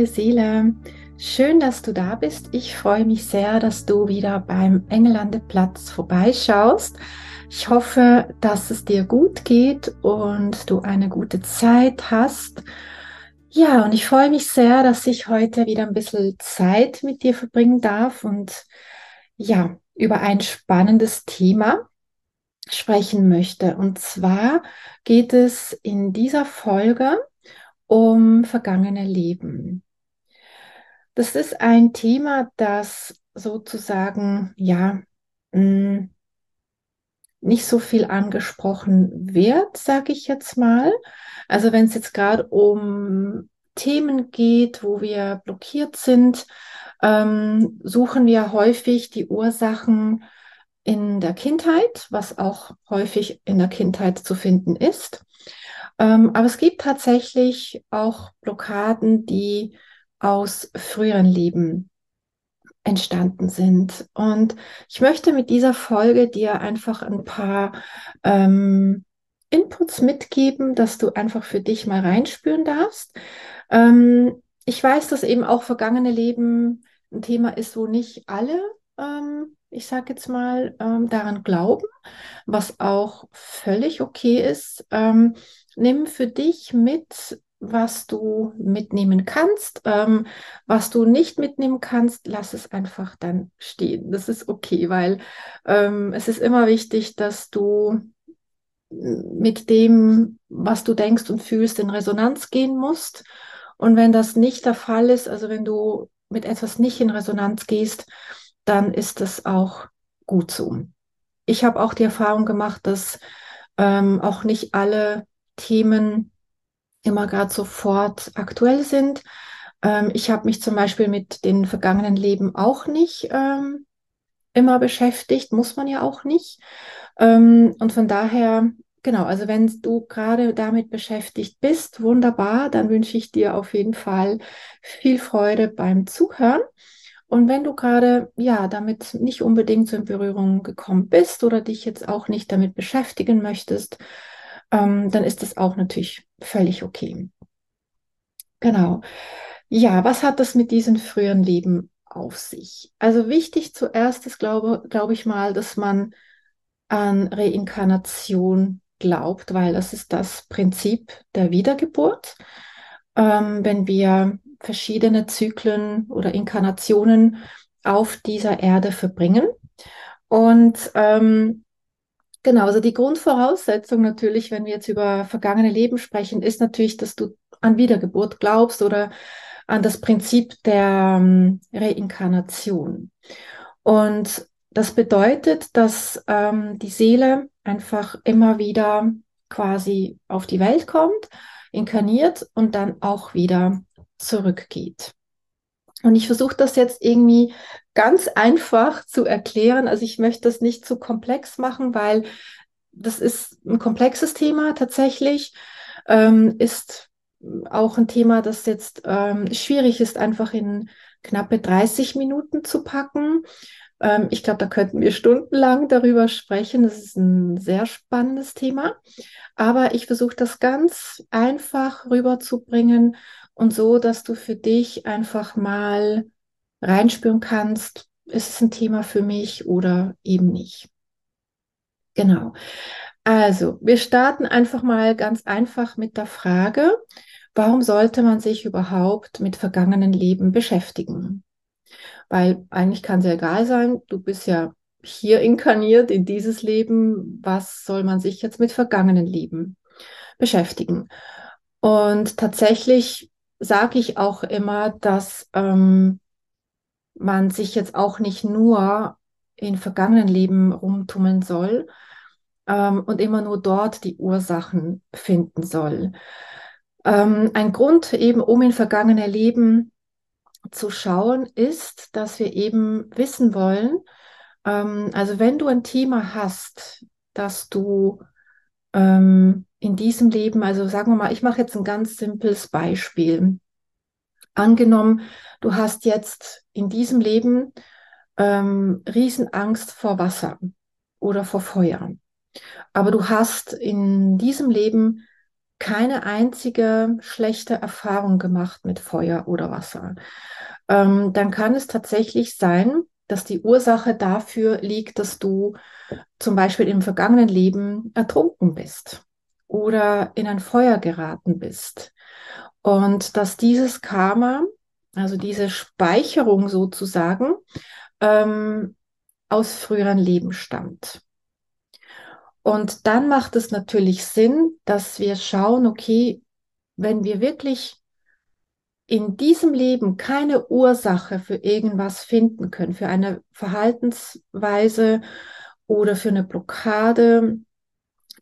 Wundervolle Seele. Schön, dass du da bist. Ich freue mich sehr, dass du wieder beim Engelandeplatz vorbeischaust. Ich hoffe, dass es dir gut geht und du eine gute Zeit hast. Ja, und ich freue mich sehr, dass ich heute wieder ein bisschen Zeit mit dir verbringen darf und ja, über ein spannendes Thema sprechen möchte. Und zwar geht es in dieser Folge um vergangene Leben. Das ist ein Thema, das sozusagen, ja, mm, nicht so viel angesprochen wird, sage ich jetzt mal. Also wenn es jetzt gerade um Themen geht, wo wir blockiert sind, ähm, suchen wir häufig die Ursachen in der Kindheit, was auch häufig in der Kindheit zu finden ist. Ähm, aber es gibt tatsächlich auch Blockaden, die aus früheren Leben entstanden sind. Und ich möchte mit dieser Folge dir einfach ein paar ähm, Inputs mitgeben, dass du einfach für dich mal reinspüren darfst. Ähm, ich weiß, dass eben auch vergangene Leben ein Thema ist, wo nicht alle, ähm, ich sage jetzt mal, ähm, daran glauben, was auch völlig okay ist. Ähm, nimm für dich mit, was du mitnehmen kannst. Ähm, was du nicht mitnehmen kannst, lass es einfach dann stehen. Das ist okay, weil ähm, es ist immer wichtig, dass du mit dem, was du denkst und fühlst, in Resonanz gehen musst. Und wenn das nicht der Fall ist, also wenn du mit etwas nicht in Resonanz gehst, dann ist das auch gut so. Ich habe auch die Erfahrung gemacht, dass ähm, auch nicht alle Themen immer gerade sofort aktuell sind. Ähm, ich habe mich zum Beispiel mit den vergangenen Leben auch nicht ähm, immer beschäftigt, muss man ja auch nicht. Ähm, und von daher, genau, also wenn du gerade damit beschäftigt bist, wunderbar, dann wünsche ich dir auf jeden Fall viel Freude beim Zuhören. Und wenn du gerade ja damit nicht unbedingt so in Berührung gekommen bist oder dich jetzt auch nicht damit beschäftigen möchtest, ähm, dann ist das auch natürlich völlig okay. Genau. Ja, was hat das mit diesem früheren Leben auf sich? Also wichtig zuerst ist, glaube, glaube ich mal, dass man an Reinkarnation glaubt, weil das ist das Prinzip der Wiedergeburt. Ähm, wenn wir verschiedene Zyklen oder Inkarnationen auf dieser Erde verbringen. Und ähm, Genau, also die Grundvoraussetzung natürlich, wenn wir jetzt über vergangene Leben sprechen, ist natürlich, dass du an Wiedergeburt glaubst oder an das Prinzip der ähm, Reinkarnation. Und das bedeutet, dass ähm, die Seele einfach immer wieder quasi auf die Welt kommt, inkarniert und dann auch wieder zurückgeht. Und ich versuche das jetzt irgendwie ganz einfach zu erklären. Also ich möchte das nicht zu komplex machen, weil das ist ein komplexes Thema tatsächlich. Ähm, ist auch ein Thema, das jetzt ähm, schwierig ist, einfach in knappe 30 Minuten zu packen. Ähm, ich glaube, da könnten wir stundenlang darüber sprechen. Das ist ein sehr spannendes Thema. Aber ich versuche das ganz einfach rüberzubringen und so, dass du für dich einfach mal reinspüren kannst, ist es ein Thema für mich oder eben nicht. Genau. Also, wir starten einfach mal ganz einfach mit der Frage, warum sollte man sich überhaupt mit vergangenen Leben beschäftigen? Weil eigentlich kann es ja egal sein, du bist ja hier inkarniert in dieses Leben, was soll man sich jetzt mit vergangenen Leben beschäftigen? Und tatsächlich sage ich auch immer, dass ähm, man sich jetzt auch nicht nur in vergangenen Leben rumtummeln soll ähm, und immer nur dort die Ursachen finden soll. Ähm, ein Grund eben, um in vergangene Leben zu schauen, ist, dass wir eben wissen wollen, ähm, also wenn du ein Thema hast, dass du ähm, in diesem Leben, also sagen wir mal, ich mache jetzt ein ganz simples Beispiel. Angenommen, du hast jetzt in diesem Leben ähm, Riesenangst vor Wasser oder vor Feuer. Aber du hast in diesem Leben keine einzige schlechte Erfahrung gemacht mit Feuer oder Wasser. Ähm, dann kann es tatsächlich sein, dass die Ursache dafür liegt, dass du zum Beispiel im vergangenen Leben ertrunken bist oder in ein Feuer geraten bist. Und dass dieses Karma, also diese Speicherung sozusagen, ähm, aus früheren Leben stammt. Und dann macht es natürlich Sinn, dass wir schauen, okay, wenn wir wirklich in diesem Leben keine Ursache für irgendwas finden können, für eine Verhaltensweise oder für eine Blockade,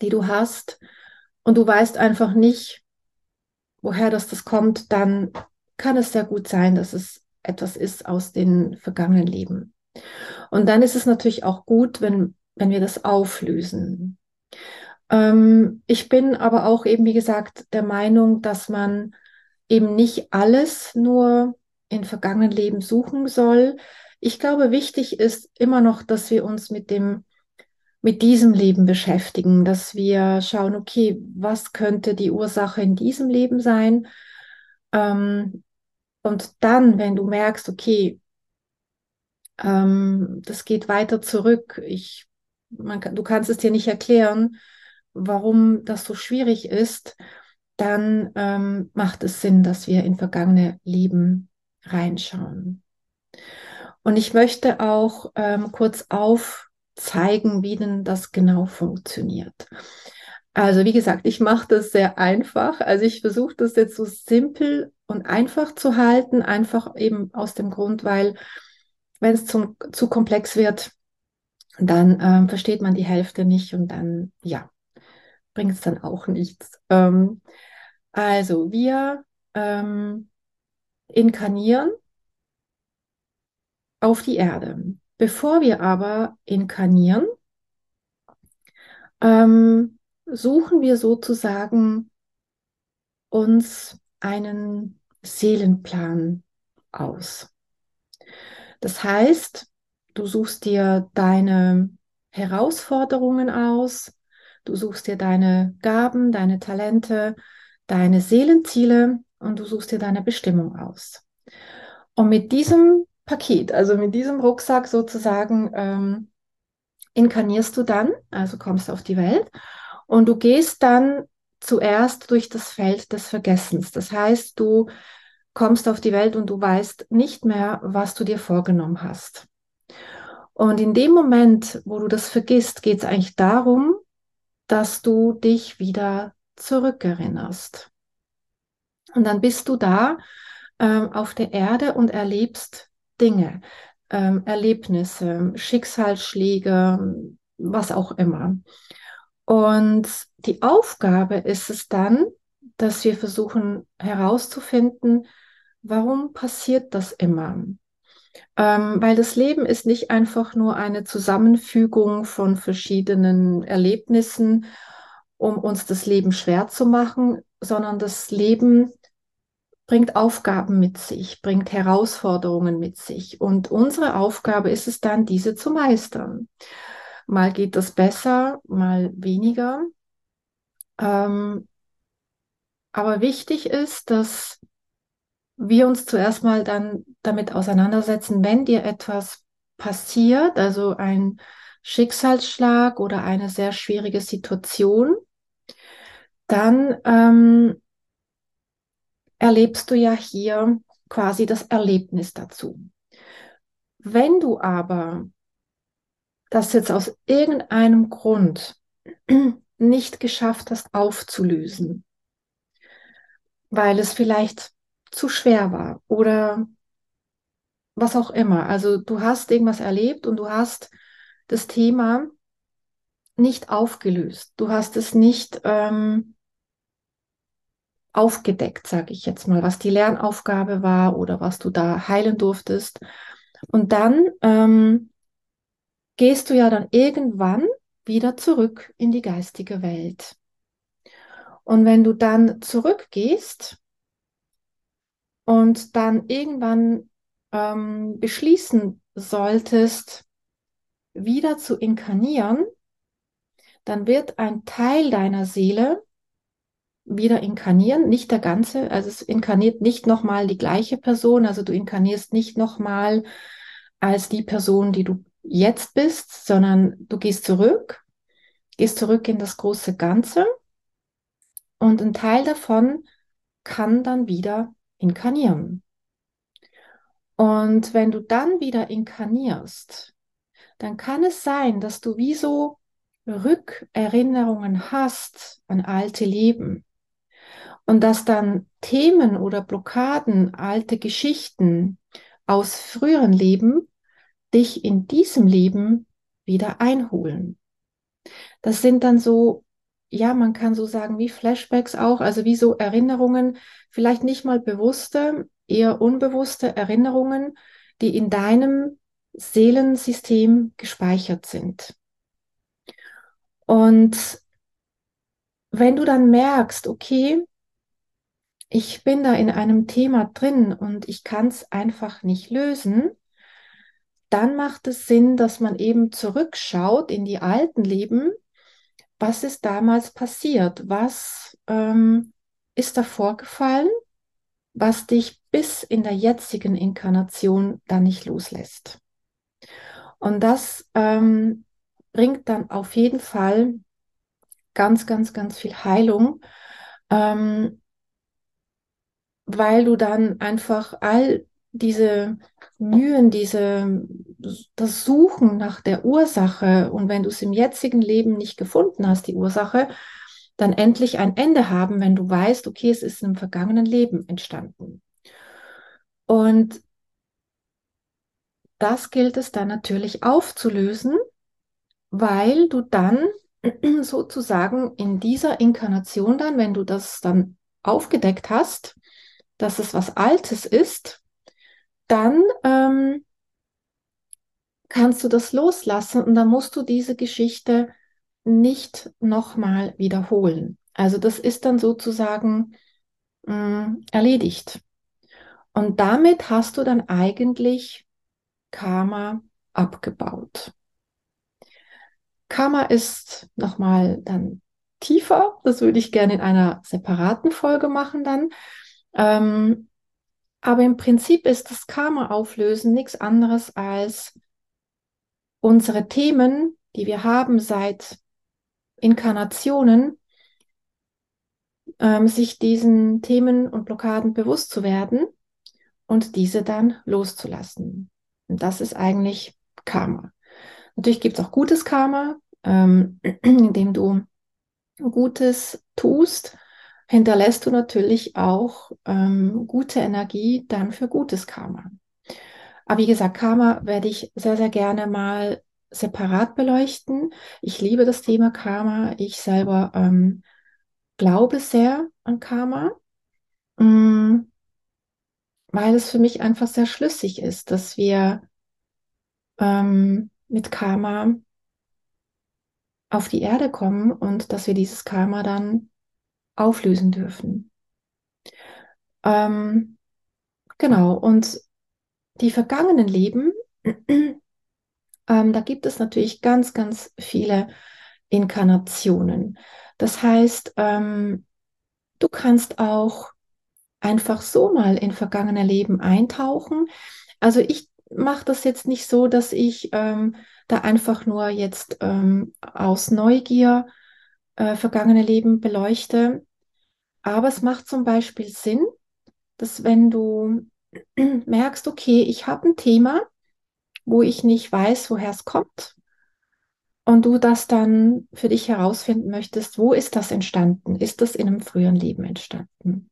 die du hast, und du weißt einfach nicht, woher das, das kommt, dann kann es sehr gut sein, dass es etwas ist aus den vergangenen Leben. Und dann ist es natürlich auch gut, wenn, wenn wir das auflösen. Ähm, ich bin aber auch eben, wie gesagt, der Meinung, dass man eben nicht alles nur in vergangenen Leben suchen soll. Ich glaube, wichtig ist immer noch, dass wir uns mit dem, mit diesem Leben beschäftigen, dass wir schauen, okay, was könnte die Ursache in diesem Leben sein? Ähm, und dann, wenn du merkst, okay, ähm, das geht weiter zurück, ich, man, du kannst es dir nicht erklären, warum das so schwierig ist, dann ähm, macht es Sinn, dass wir in vergangene Leben reinschauen. Und ich möchte auch ähm, kurz aufzeigen, wie denn das genau funktioniert. Also wie gesagt, ich mache das sehr einfach. Also ich versuche das jetzt so simpel und einfach zu halten, einfach eben aus dem Grund, weil wenn es zu komplex wird, dann ähm, versteht man die Hälfte nicht und dann, ja, bringt es dann auch nichts. Ähm, also wir ähm, inkarnieren auf die Erde. Bevor wir aber inkarnieren, ähm, suchen wir sozusagen uns einen Seelenplan aus. Das heißt, du suchst dir deine Herausforderungen aus, du suchst dir deine Gaben, deine Talente, deine Seelenziele und du suchst dir deine Bestimmung aus. Und mit diesem Paket, also mit diesem Rucksack sozusagen, ähm, inkarnierst du dann, also kommst auf die Welt und du gehst dann zuerst durch das Feld des Vergessens. Das heißt, du kommst auf die Welt und du weißt nicht mehr, was du dir vorgenommen hast. Und in dem Moment, wo du das vergisst, geht es eigentlich darum, dass du dich wieder zurückerinnerst. Und dann bist du da ähm, auf der Erde und erlebst Dinge, ähm, Erlebnisse, Schicksalsschläge, was auch immer. Und die Aufgabe ist es dann, dass wir versuchen herauszufinden, warum passiert das immer? Ähm, weil das Leben ist nicht einfach nur eine Zusammenfügung von verschiedenen Erlebnissen um uns das Leben schwer zu machen, sondern das Leben bringt Aufgaben mit sich, bringt Herausforderungen mit sich. Und unsere Aufgabe ist es dann, diese zu meistern. Mal geht das besser, mal weniger. Ähm, aber wichtig ist, dass wir uns zuerst mal dann damit auseinandersetzen, wenn dir etwas passiert, also ein Schicksalsschlag oder eine sehr schwierige Situation, dann ähm, erlebst du ja hier quasi das Erlebnis dazu. Wenn du aber das jetzt aus irgendeinem Grund nicht geschafft hast aufzulösen, weil es vielleicht zu schwer war oder was auch immer. Also du hast irgendwas erlebt und du hast das Thema nicht aufgelöst. Du hast es nicht ähm, aufgedeckt, sage ich jetzt mal, was die Lernaufgabe war oder was du da heilen durftest. Und dann ähm, gehst du ja dann irgendwann wieder zurück in die geistige Welt. Und wenn du dann zurückgehst und dann irgendwann ähm, beschließen solltest, wieder zu inkarnieren, dann wird ein Teil deiner Seele wieder inkarnieren, nicht der ganze, also es inkarniert nicht nochmal die gleiche Person, also du inkarnierst nicht nochmal als die Person, die du jetzt bist, sondern du gehst zurück, gehst zurück in das große Ganze und ein Teil davon kann dann wieder inkarnieren. Und wenn du dann wieder inkarnierst, dann kann es sein, dass du wie so Rückerinnerungen hast an alte Leben und dass dann Themen oder Blockaden, alte Geschichten aus früheren Leben dich in diesem Leben wieder einholen. Das sind dann so, ja, man kann so sagen, wie Flashbacks auch, also wie so Erinnerungen, vielleicht nicht mal bewusste, eher unbewusste Erinnerungen, die in deinem Seelensystem gespeichert sind. Und wenn du dann merkst, okay, ich bin da in einem Thema drin und ich kann es einfach nicht lösen, dann macht es Sinn, dass man eben zurückschaut in die alten Leben. Was ist damals passiert? Was ähm, ist da vorgefallen, was dich bis in der jetzigen Inkarnation dann nicht loslässt? Und das ähm, bringt dann auf jeden Fall ganz, ganz, ganz viel Heilung, ähm, weil du dann einfach all diese Mühen, diese, das Suchen nach der Ursache und wenn du es im jetzigen Leben nicht gefunden hast, die Ursache, dann endlich ein Ende haben, wenn du weißt, okay, es ist im vergangenen Leben entstanden. Und das gilt es dann natürlich aufzulösen weil du dann sozusagen in dieser Inkarnation dann, wenn du das dann aufgedeckt hast, dass es was Altes ist, dann ähm, kannst du das loslassen und dann musst du diese Geschichte nicht nochmal wiederholen. Also das ist dann sozusagen mh, mm, erledigt. Und damit hast du dann eigentlich Karma abgebaut. Karma ist nochmal dann tiefer. Das würde ich gerne in einer separaten Folge machen dann. Ähm, aber im Prinzip ist das Karma auflösen nichts anderes als unsere Themen, die wir haben seit Inkarnationen, ähm, sich diesen Themen und Blockaden bewusst zu werden und diese dann loszulassen. Und das ist eigentlich Karma. Natürlich gibt es auch gutes Karma, ähm, indem du Gutes tust, hinterlässt du natürlich auch ähm, gute Energie dann für gutes Karma. Aber wie gesagt, Karma werde ich sehr, sehr gerne mal separat beleuchten. Ich liebe das Thema Karma. Ich selber ähm, glaube sehr an Karma, mh, mm, weil es für mich einfach sehr schlüssig ist, dass wir ähm, mit Karma auf die Erde kommen und dass wir dieses Karma dann auflösen dürfen. Ähm, genau, und die vergangenen Leben, ähm, da gibt es natürlich ganz, ganz viele Inkarnationen. Das heißt, ähm, du kannst auch einfach so mal in vergangene Leben eintauchen. Also ich mache das jetzt nicht so, dass ich ähm, da einfach nur jetzt ähm, aus Neugier äh, vergangene Leben beleuchte. Aber es macht zum Beispiel Sinn, dass wenn du merkst, okay, ich habe ein Thema, wo ich nicht weiß, woher es kommt, und du das dann für dich herausfinden möchtest, wo ist das entstanden? Ist das in einem früheren Leben entstanden?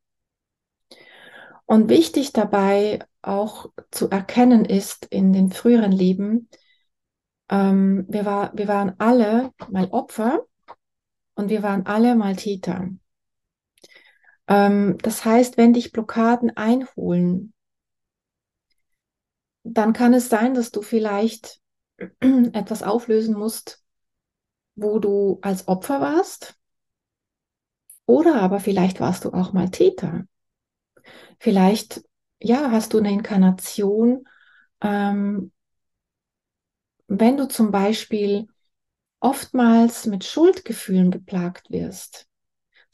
Und wichtig dabei auch zu erkennen ist in den früheren Leben, ähm, wir, war, wir waren alle mal Opfer und wir waren alle mal Täter. Ähm, das heißt, wenn dich Blockaden einholen, dann kann es sein, dass du vielleicht etwas auflösen musst, wo du als Opfer warst. Oder aber vielleicht warst du auch mal Täter. Vielleicht, ja, hast du eine Inkarnation, ähm, wenn du zum Beispiel oftmals mit Schuldgefühlen geplagt wirst.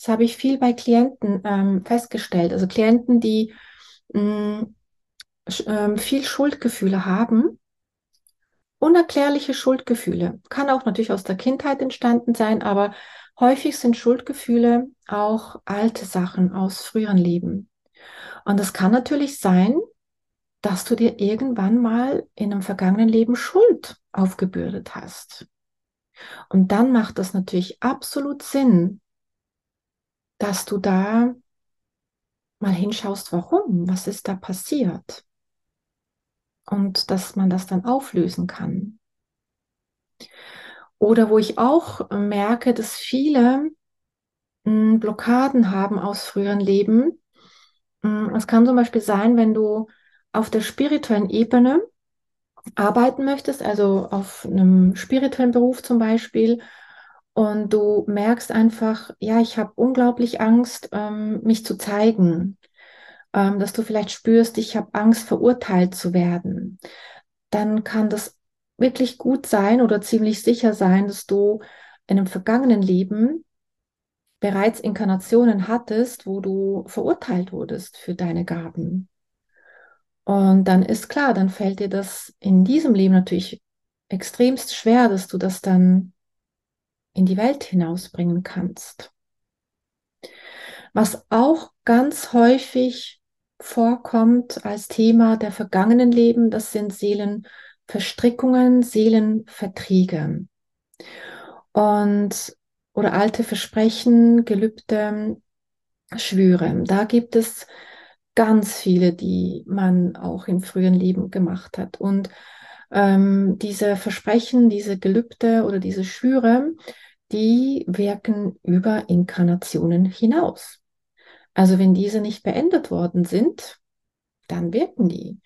Das habe ich viel bei Klienten ähm, festgestellt. Also Klienten, die mh, mm, äh, viel Schuldgefühle haben, unerklärliche Schuldgefühle. Kann auch natürlich aus der Kindheit entstanden sein, aber häufig sind Schuldgefühle auch alte Sachen aus früheren Leben. Und es kann natürlich sein, dass du dir irgendwann mal in einem vergangenen Leben Schuld aufgebürdet hast. Und dann macht das natürlich absolut Sinn, dass du da mal hinschaust, warum, was ist da passiert. Und dass man das dann auflösen kann. Oder wo ich auch merke, dass viele hm, Blockaden haben aus früheren Leben. Hm, es kann zum Beispiel sein, wenn du auf der spirituellen Ebene arbeiten möchtest, also auf einem spirituellen Beruf zum Beispiel, und du merkst einfach, ja, ich habe unglaublich Angst, ähm, mich zu zeigen, ähm, dass du vielleicht spürst, ich habe Angst, verurteilt zu werden, dann kann das wirklich gut sein oder ziemlich sicher sein, dass du in einem vergangenen Leben bereits Inkarnationen hattest, wo du verurteilt wurdest für deine Gaben. Und dann ist klar, dann fällt dir das in diesem Leben natürlich extremst schwer, dass du das dann in die Welt hinausbringen kannst. Was auch ganz häufig vorkommt als Thema der vergangenen Leben, das sind Seelenverstrickungen, Seelenverträge und oder alte Versprechen, Gelübde, Schwüre. Da gibt es ganz viele, die man auch im frühen Leben gemacht hat. Und ähm, diese Versprechen, diese Gelübde oder diese Schwüre, die wirken über Inkarnationen hinaus. Also wenn diese nicht beendet worden sind, dann wirken die.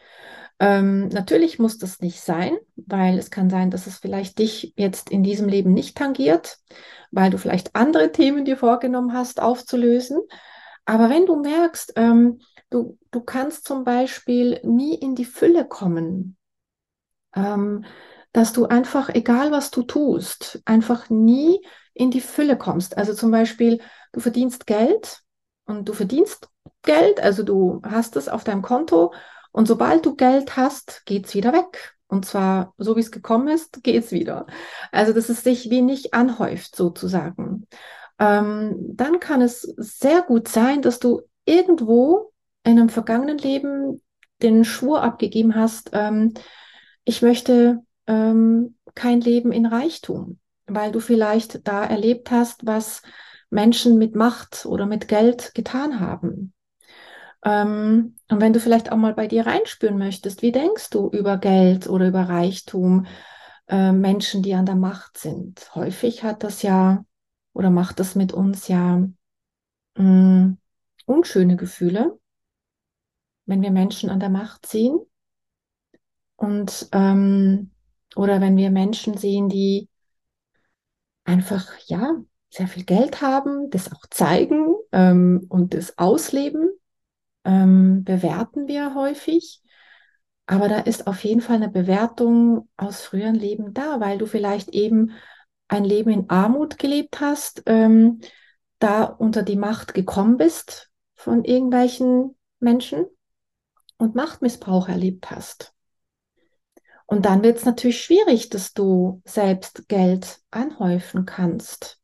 Ähm, natürlich muss das nicht sein, weil es kann sein, dass es vielleicht dich jetzt in diesem Leben nicht tangiert, weil du vielleicht andere Themen dir vorgenommen hast aufzulösen. Aber wenn du merkst, ähm, Du, du kannst zum Beispiel nie in die Fülle kommen, ähm, dass du einfach, egal was du tust, einfach nie in die Fülle kommst. Also zum Beispiel, du verdienst Geld und du verdienst Geld, also du hast es auf deinem Konto und sobald du Geld hast, geht es wieder weg. Und zwar, so wie es gekommen ist, geht es wieder. Also, dass es sich wenig anhäuft, sozusagen. Ähm, dann kann es sehr gut sein, dass du irgendwo in einem vergangenen Leben den Schwur abgegeben hast, ähm, ich möchte ähm, kein Leben in Reichtum, weil du vielleicht da erlebt hast, was Menschen mit Macht oder mit Geld getan haben. Ähm, und wenn du vielleicht auch mal bei dir reinspüren möchtest, wie denkst du über Geld oder über Reichtum, äh, Menschen, die an der Macht sind? Häufig hat das ja oder macht das mit uns ja mh, mm, unschöne Gefühle wenn wir Menschen an der Macht sehen und ähm, oder wenn wir Menschen sehen, die einfach ja sehr viel Geld haben, das auch zeigen ähm, und das ausleben, ähm, bewerten wir häufig. Aber da ist auf jeden Fall eine Bewertung aus früheren Leben da, weil du vielleicht eben ein Leben in Armut gelebt hast, ähm, da unter die Macht gekommen bist von irgendwelchen Menschen und Machtmissbrauch erlebt hast. Und dann wird es natürlich schwierig, dass du selbst Geld anhäufen kannst.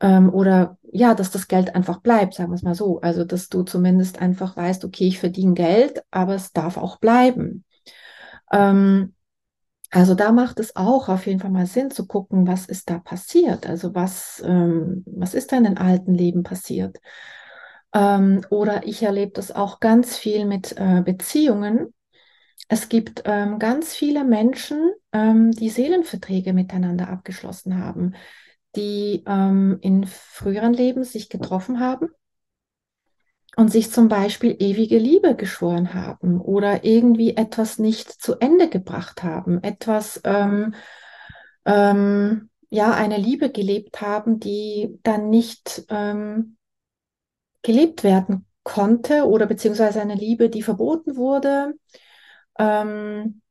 Ähm, oder ja, dass das Geld einfach bleibt, sagen wir es mal so. Also, dass du zumindest einfach weißt, okay, ich verdiene Geld, aber es darf auch bleiben. Ähm, also da macht es auch auf jeden Fall mal Sinn zu gucken, was ist da passiert? Also was, ähm, was ist da in den alten Leben passiert? Ähm, oder ich erlebe das auch ganz viel mit äh, Beziehungen. Es gibt ähm, ganz viele Menschen, ähm, die Seelenverträge miteinander abgeschlossen haben, die ähm, in früheren Leben sich getroffen haben und sich zum Beispiel ewige Liebe geschworen haben oder irgendwie etwas nicht zu Ende gebracht haben, etwas, ähm, ähm, ja, eine Liebe gelebt haben, die dann nicht ähm, gelebt werden konnte oder beziehungsweise eine Liebe, die verboten wurde ähm,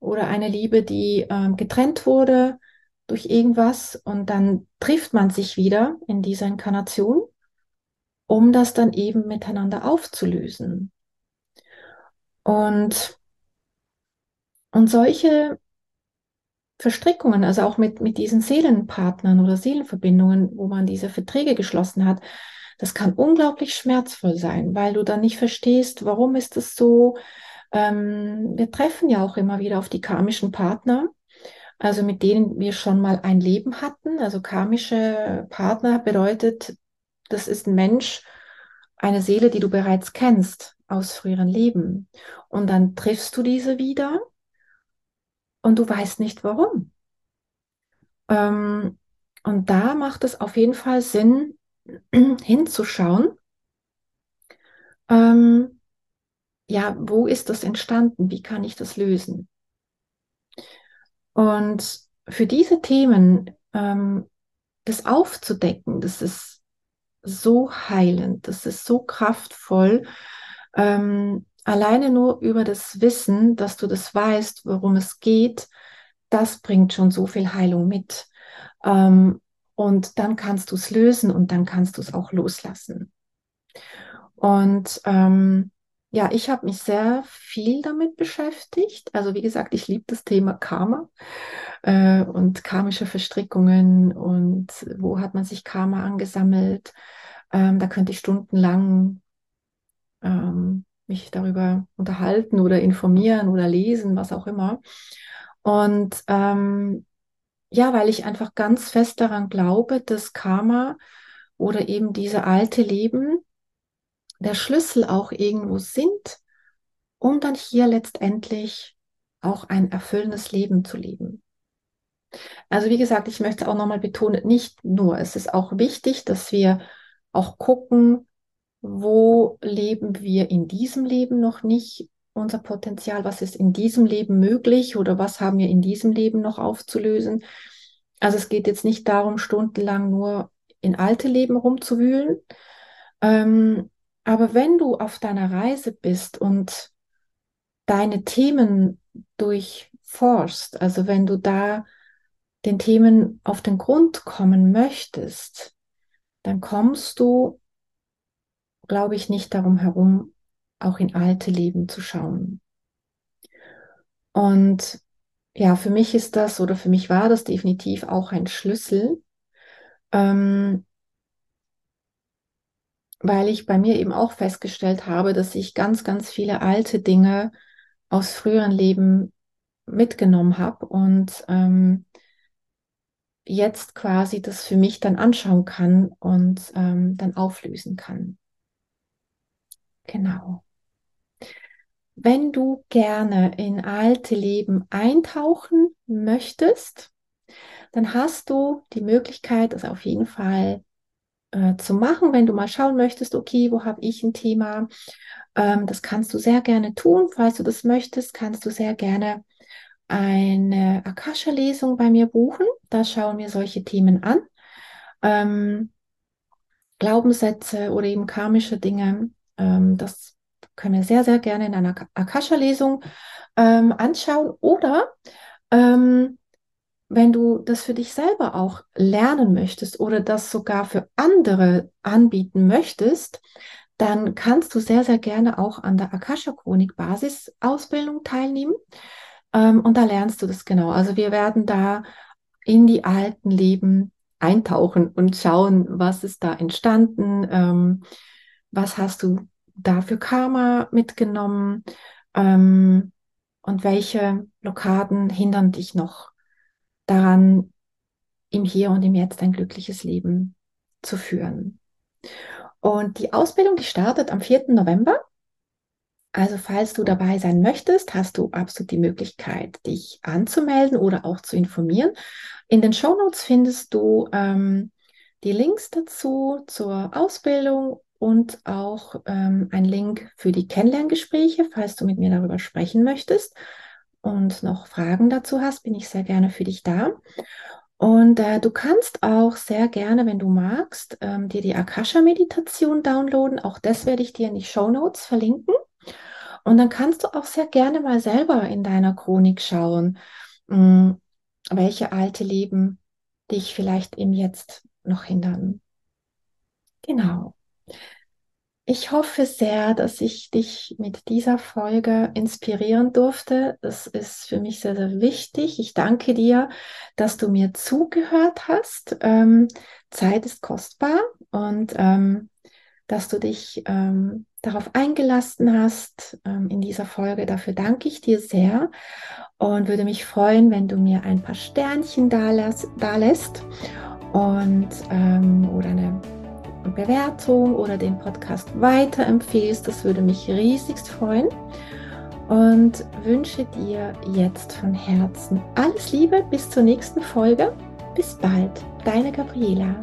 oder eine Liebe, die ähm, getrennt wurde durch irgendwas und dann trifft man sich wieder in dieser Inkarnation um das dann eben miteinander aufzulösen. Und, und solche Verstrickungen, also auch mit, mit diesen Seelenpartnern oder Seelenverbindungen, wo man diese Verträge geschlossen hat, das kann unglaublich schmerzvoll sein, weil du dann nicht verstehst, warum ist es so. Ähm, wir treffen ja auch immer wieder auf die karmischen Partner, also mit denen wir schon mal ein Leben hatten. Also karmische Partner bedeutet, das ist ein Mensch, eine Seele, die du bereits kennst aus früheren Leben. Und dann triffst du diese wieder und du weißt nicht warum. Ähm, und da macht es auf jeden Fall Sinn, hinzuschauen. Ähm, ja, wo ist das entstanden? Wie kann ich das lösen? Und für diese Themen, ähm, das aufzudecken, das ist so heilend, das ist so kraftvoll. Ähm, alleine nur über das Wissen, dass du das weißt, worum es geht, das bringt schon so viel Heilung mit. Ähm, und dann kannst du es lösen und dann kannst du es auch loslassen. Und ähm, ja, ich habe mich sehr viel damit beschäftigt. Also wie gesagt, ich liebe das Thema Karma äh, und karmische Verstrickungen und wo hat man sich Karma angesammelt. Ähm, da könnte ich stundenlang ähm, mich darüber unterhalten oder informieren oder lesen, was auch immer. Und ähm, ja, weil ich einfach ganz fest daran glaube, dass Karma oder eben diese alte Leben der Schlüssel auch irgendwo sind, um dann hier letztendlich auch ein erfüllendes Leben zu leben. Also wie gesagt, ich möchte auch nochmal betonen, nicht nur, es ist auch wichtig, dass wir auch gucken, wo leben wir in diesem Leben noch nicht unser Potenzial, was ist in diesem Leben möglich oder was haben wir in diesem Leben noch aufzulösen. Also es geht jetzt nicht darum, stundenlang nur in alte Leben rumzuwühlen. Ähm, aber wenn du auf deiner Reise bist und deine Themen durchforst, also wenn du da den Themen auf den Grund kommen möchtest, dann kommst du, glaube ich, nicht darum herum, auch in alte Leben zu schauen. Und ja, für mich ist das oder für mich war das definitiv auch ein Schlüssel, ähm, weil ich bei mir eben auch festgestellt habe, dass ich ganz, ganz viele alte Dinge aus früheren Leben mitgenommen habe und ähm, jetzt quasi das für mich dann anschauen kann und ähm, dann auflösen kann. Genau. Wenn du gerne in alte Leben eintauchen möchtest, dann hast du die Möglichkeit, das auf jeden Fall äh, zu machen, wenn du mal schauen möchtest, okay, wo habe ich ein Thema? Ähm, das kannst du sehr gerne tun. Falls du das möchtest, kannst du sehr gerne eine Akasha-Lesung bei mir buchen. Da schauen wir solche Themen an. Ähm, Glaubenssätze oder eben karmische Dinge. Ähm, das können wir sehr, sehr gerne in einer Akasha-Lesung ähm, anschauen. Oder ähm, wenn du das für dich selber auch lernen möchtest oder das sogar für andere anbieten möchtest, dann kannst du sehr, sehr gerne auch an der Akasha-Chronik-Basisausbildung teilnehmen. Ähm, und da lernst du das genau. Also wir werden da in die alten Leben eintauchen und schauen, was ist da entstanden, ähm, was hast du da für Karma mitgenommen ähm, und welche Blockaden hindern dich noch daran, im Hier und im Jetzt ein glückliches Leben zu führen. Und die Ausbildung, die startet am 4. November. Also falls du dabei sein möchtest, hast du absolut die Möglichkeit, dich anzumelden oder auch zu informieren. In den Show Notes findest du ähm, die Links dazu zur Ausbildung und auch ähm, ein Link für die Kennenlerngespräche, falls du mit mir darüber sprechen möchtest und noch Fragen dazu hast, bin ich sehr gerne für dich da. Und äh, du kannst auch sehr gerne, wenn du magst, ähm, dir die Akasha-Meditation downloaden. Auch das werde ich dir in die Show Notes verlinken. Und dann kannst du auch sehr gerne mal selber in deiner Chronik schauen, mh, hm, welche alte Leben dich vielleicht im Jetzt noch hindern. Genau. Ich hoffe sehr, dass ich dich mit dieser Folge inspirieren durfte. Das ist für mich sehr, sehr wichtig. Ich danke dir, dass du mir zugehört hast. Ähm, Zeit ist kostbar und ähm, dass du dich ähm, darauf eingelassen hast ähm, in dieser Folge. Dafür danke ich dir sehr und würde mich freuen, wenn du mir ein paar Sternchen da, lässt, da lässt und ähm, oder eine Bewertung oder den Podcast weiterempfehlst. Das würde mich riesigst freuen. Und wünsche dir jetzt von Herzen alles Liebe bis zur nächsten Folge. Bis bald, deine Gabriela.